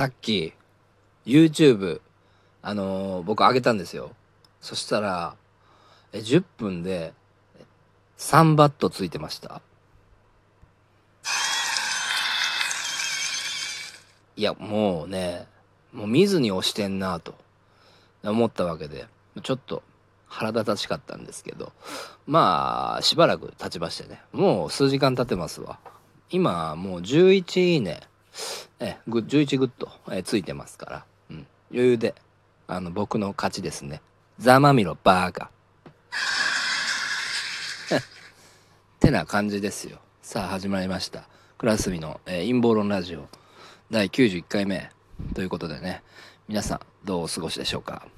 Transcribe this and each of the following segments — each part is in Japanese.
さっき YouTube あのー僕上げたんですよ。そしたらえ10分で3バットついてました。いやもうねもう見ずに押してんなと。思ったわけでちょっと腹立たしかったんですけど。まあしばらく経ちましてね。もう数時間経ってますわ。今もう11いいね。えグ11グッド、えついてますから、うん、余裕であの僕の勝ちですね。ざまみろバーカ てな感じですよ。さあ始まりました。クラスミの、えー、陰謀論ラジオ。第91回目。ということでね。皆さんどうお過ごしでしょうか。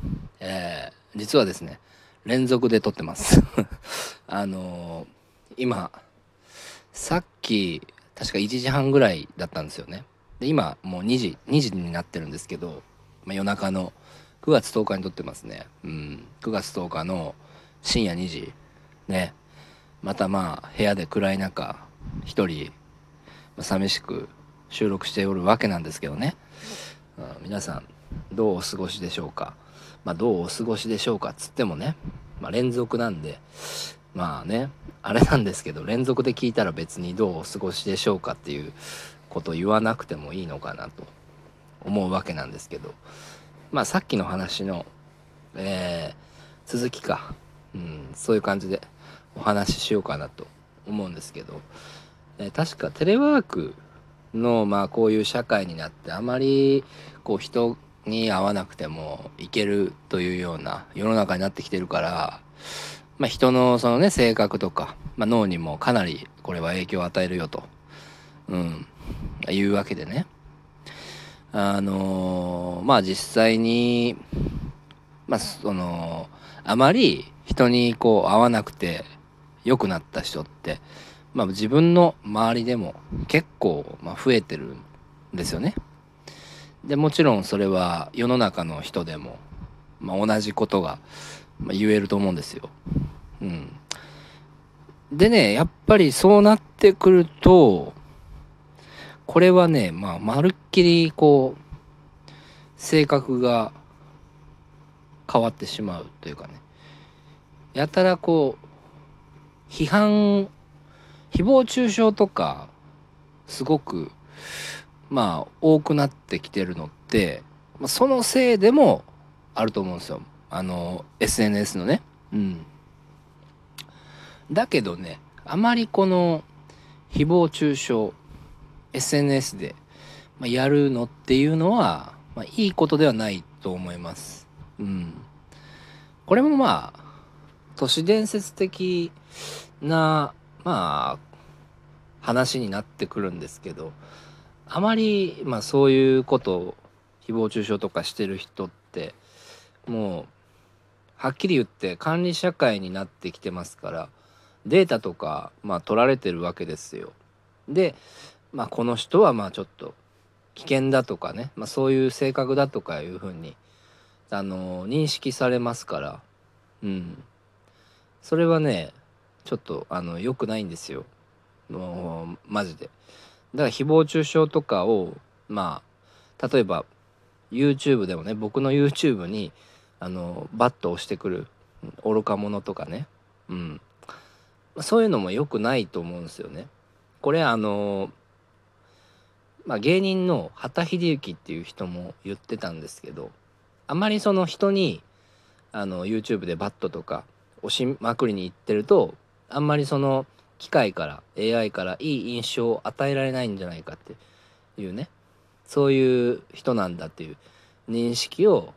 えー、実はですね連続で撮ってます。あのー、今さっき確か1時半ぐらいだったんですよね。で今もう2時2時になってるんですけど、まあ、夜中の9月10日に撮ってますね。うん。9月10日の深夜2時。ね。またまあ部屋で暗い中一人、まあ、寂しく収録しておるわけなんですけどね、うん、皆さんどうお過ごしでしょうか。まあどうお過ごしでしょうかっつってもね、まあ、連続なんで。まあねあれなんですけど連続で聞いたら別にどうお過ごしでしょうかっていうこと言わなくてもいいのかなと思うわけなんですけど。まあさっきの話の、えー、続きか、うん、そういう感じでお話ししようかなと思うんですけど、えー、確かテレワークのまあこういう社会になってあまりこう人に会わなくてもいけるというような世の中になってきてるから、まあ、人のそのね性格とか、まあ、脳にもかなりこれは影響を与えるよと、うん、いうわけでねあのー、まあ実際にまあそのあまり人にこう会わなくて良くなった人って、まあ、自分の周りでも結構、まあ、増えてるんですよね。でもちろんそれは世の中の人でも、まあ、同じことが、言えると思うんですよ。うん。でねやっぱりそうなってくるとこれはねまあまるっきりこう性格が変わってしまうというかね。やたらこう批判誹謗中傷とかすごくまあ多くなってきてるのってまあそのせいでもあると思うんですよ。あの SNS のね。うん。だけどねあまりこの誹謗中傷 SNS でやるのっていうのは、まあ、いいことではないと思いますうんこれもまあ都市伝説的なまあ話になってくるんですけどあまり、まあ、そういうことを誹謗中傷とかしてる人ってもうはっきり言って管理社会になってきてますからデータとか、まあ、取られてるわけですよ。で、まあ、この人はまあちょっと危険だとかね、まあ、そういう性格だとかいうふうにあの認識されますから。うん。それはねちょっとあの良くないんですよ。もうマジで。だから誹謗中傷とかをまあ例えば YouTube でもね僕の YouTube にあのバッと押してくる愚か者とかね。うん。そういうのも良くないと思うんですよね。これあのまあ芸人の畑秀之っていう人も言ってたんですけどあまりその人にあの YouTube でバットとか押しまくりに行ってるとあんまりその機械から AI からいい印象を与えられないんじゃないかっていうねそういう人なんだっていう認識を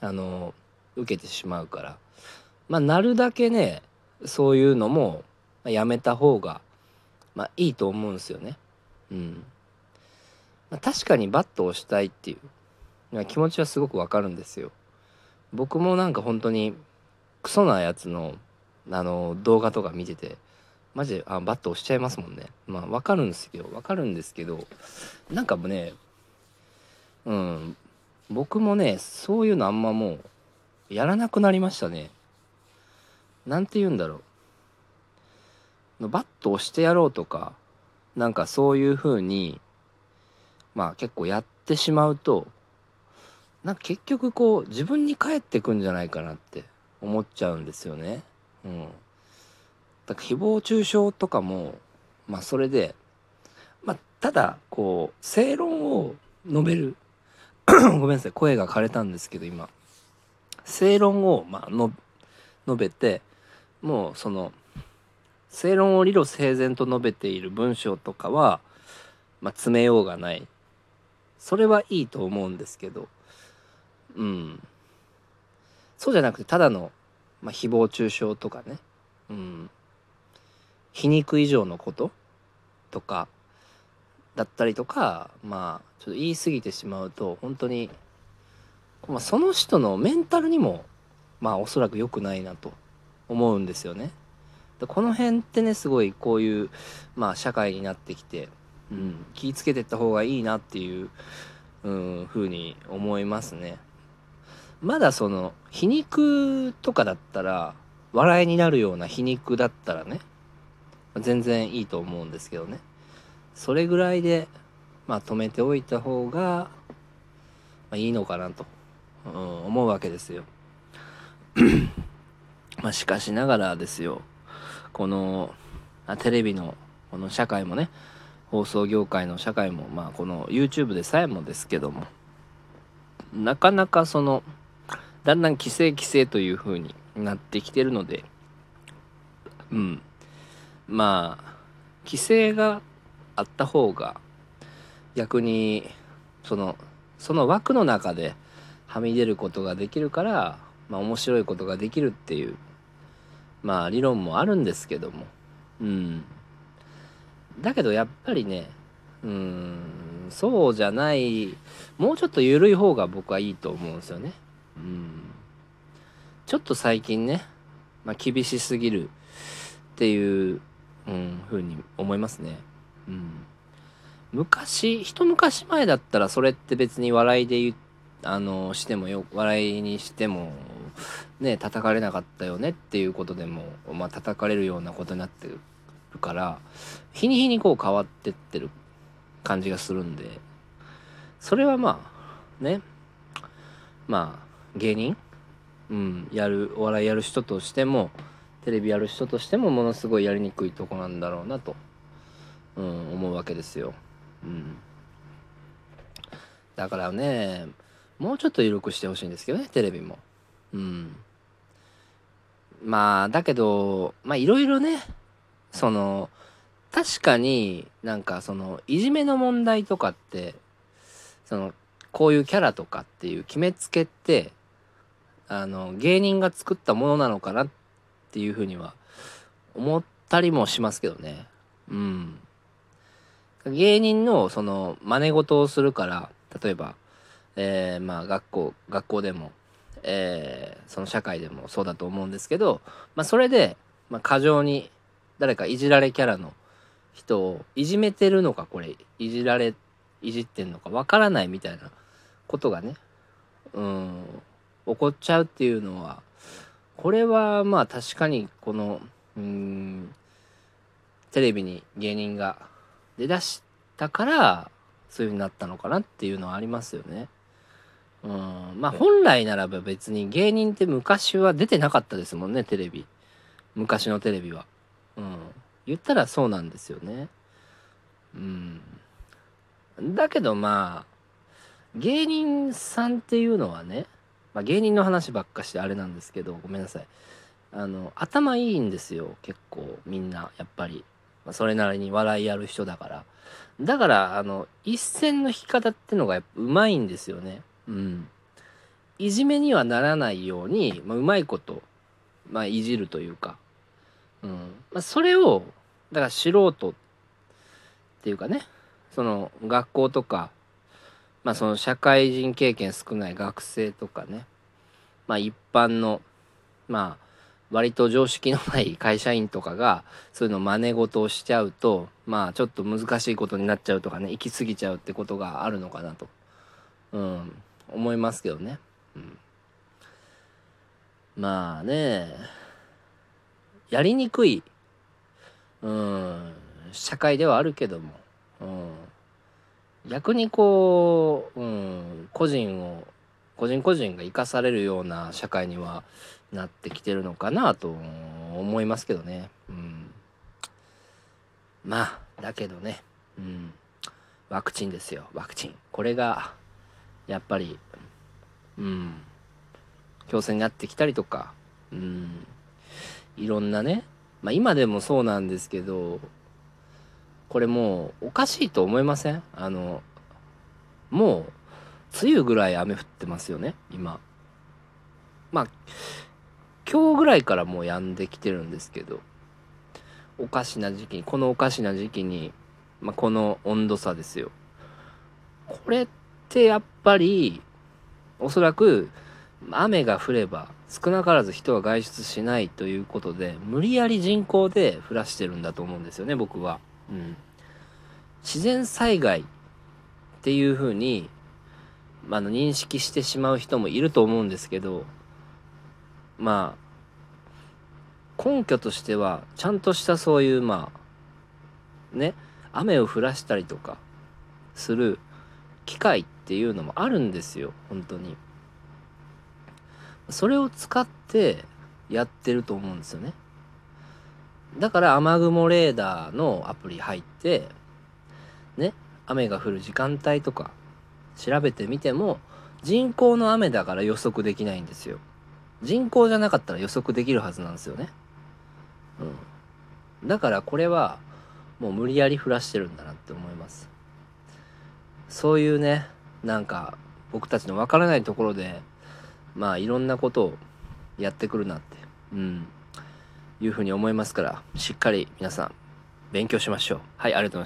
あの受けてしまうからまあなるだけねそういうのもやめた方が、まあ、いいと思うんですよね。うん、確かにバットをしたいっていう気持ちはすごくわかるんですよ。僕もなんか本当にクソなやつのあの動画とか見ててマジであバット押しちゃいますもんね。まあわかるんですけどわかるんですけどなんかもねうん僕もねそういうのあんまもうやらなくなりましたね。なんて言うんだろう。バット押してやろうとかなんかそういう風にまあ結構やってしまうとなんか結局こう自分に返ってくんじゃないかなって思っちゃうんですよね。うん、だから誹謗中傷とかもまあそれで、まあ、ただこう正論を述べる ごめんなさい声が枯れたんですけど今。正論をまあ述べてもうその正論を理路整然と述べている文章とかは、まあ、詰めようがない。それはいいと思うんですけど。うん。そうじゃなくてただの、まあ、誹謗中傷とかね、うん、皮肉以上のこととかだったりとかまあちょっと言い過ぎてしまうと本当に、まあ、その人のメンタルにもまあおそらく良くないなと思うんですよね。この辺ってねすごいこういう、まあ、社会になってきて、うん、気ぃつけてった方がいいなっていう、うん、ふうに思いますね。まだその皮肉とかだったら笑いになるような皮肉だったらね全然いいと思うんですけどねそれぐらいでまあ止めておいた方が、ま、いいのかなと、うん、思うわけですよ。まあしかしながらですよこのテレビのこの社会もね放送業界の社会もまあこの YouTube でさえもですけどもなかなかそのだんだん規制規制という風になってきてるのでうん。まあ規制があった方が逆にそのその枠の中ではみ出ることができるから、まあ、面白いことができるっていうまあ理論もあるんですけどもうん。だけどやっぱりねうんそうじゃないもうちょっと緩い方が僕はいいと思うんですよね。うん、ちょっと最近ね、まあ、厳しすぎるっていう、うん、ふうに思いますね。うん、昔一昔前だったらそれって別に笑いで言あのしてもよ笑いにしてもね叩かれなかったよねっていうことでもまあ叩かれるようなことになってるから日に日にこう変わってってる感じがするんでそれはまあねまあ芸人、うん、やるお笑いやる人としてもテレビやる人としてもものすごいやりにくいとこなんだろうなと、うん、思うわけですよ。うん、だからねもうちょっと緩くしてほしいんですけどねテレビも。うん、まあだけどまあいろいろねその確かになんかそのいじめの問題とかってそのこういうキャラとかっていう決めつけってあの芸人が作ったものなのかなっていうふうには思ったりもしますけどね。うん。芸人のその真似事をするから例えば、えー、まあ学校学校でも、えー、その社会でもそうだと思うんですけど、まあ、それで、まあ、過剰に誰かいじられキャラの人をいじめてるのかこれいじられいじってんのかわからないみたいなことがねうん起こっちゃうっていうのはこれはまあ確かにこのうんテレビに芸人が出だしたからそういう風になったのかなっていうのはありますよね。うん、まあ本来ならば別に芸人って昔は出てなかったですもんねテレビ昔のテレビは。うん、言ったらそうなんですよね。うん、だけどまあ芸人さんっていうのはね、まあ、芸人の話ばっかしてあれなんですけどごめんなさい。あの頭いいんですよ。結構みんなやっぱり、まあ、それなりに笑いやる人だから。だからあの一線の引き方ってのがやっぱうまいんですよね。うん。いじめにはならないように、まあ、うまいことまあいじるというか。うん。まあ、それをだから素人っていうかねその学校とかまあその社会人経験少ない学生とかねまあ一般のまあ割と常識のない会社員とかがそういうの真似事をしちゃうとまあちょっと難しいことになっちゃうとかね行き過ぎちゃうってことがあるのかなと、うん、思いますけどね。うん、まあね。やりにくい、うん、社会ではあるけども、うん、逆にこう、うん、個人を個人個人が生かされるような社会にはなってきてるのかなと思いますけどね。うん、まあだけどね、うん、ワクチンですよ。ワクチン。これがやっぱり、うん、強制になってきたりとか、うん、いろんなね、まあ今でもそうなんですけど、これもうおかしいと思いません？あの、もう梅雨ぐらい雨降ってますよね今。まあ今日ぐらいからもう止んできてるんですけどおかしな時期にこのおかしな時期に、まあ、この温度差ですよ。これってやっぱりおそらく雨が降れば少なからず人は外出しないということで無理やり人工で降らしてるんだと思うんですよね僕は。うん、自然災害っていうふうにまあの認識してしまう人もいると思うんですけどまあ根拠としてはちゃんとしたそういうまあね雨を降らしたりとかする機械っていうのもあるんですよ本当にそれを使ってやってると思うんですよね。だから雨雲レーダーのアプリ入ってね雨が降る時間帯とか調べてみても人工の雨だから予測できないんですよ。人工じゃなかったら予測できるはずなんですよね。うん。だからこれはもう無理やり降らしてるんだなって思います。そういうねなんか僕たちの分からないところでまあいろんなことをやってくるなってうん。いうふうに思いますからしっかり皆さん勉強しましょう。はいありがとうございました。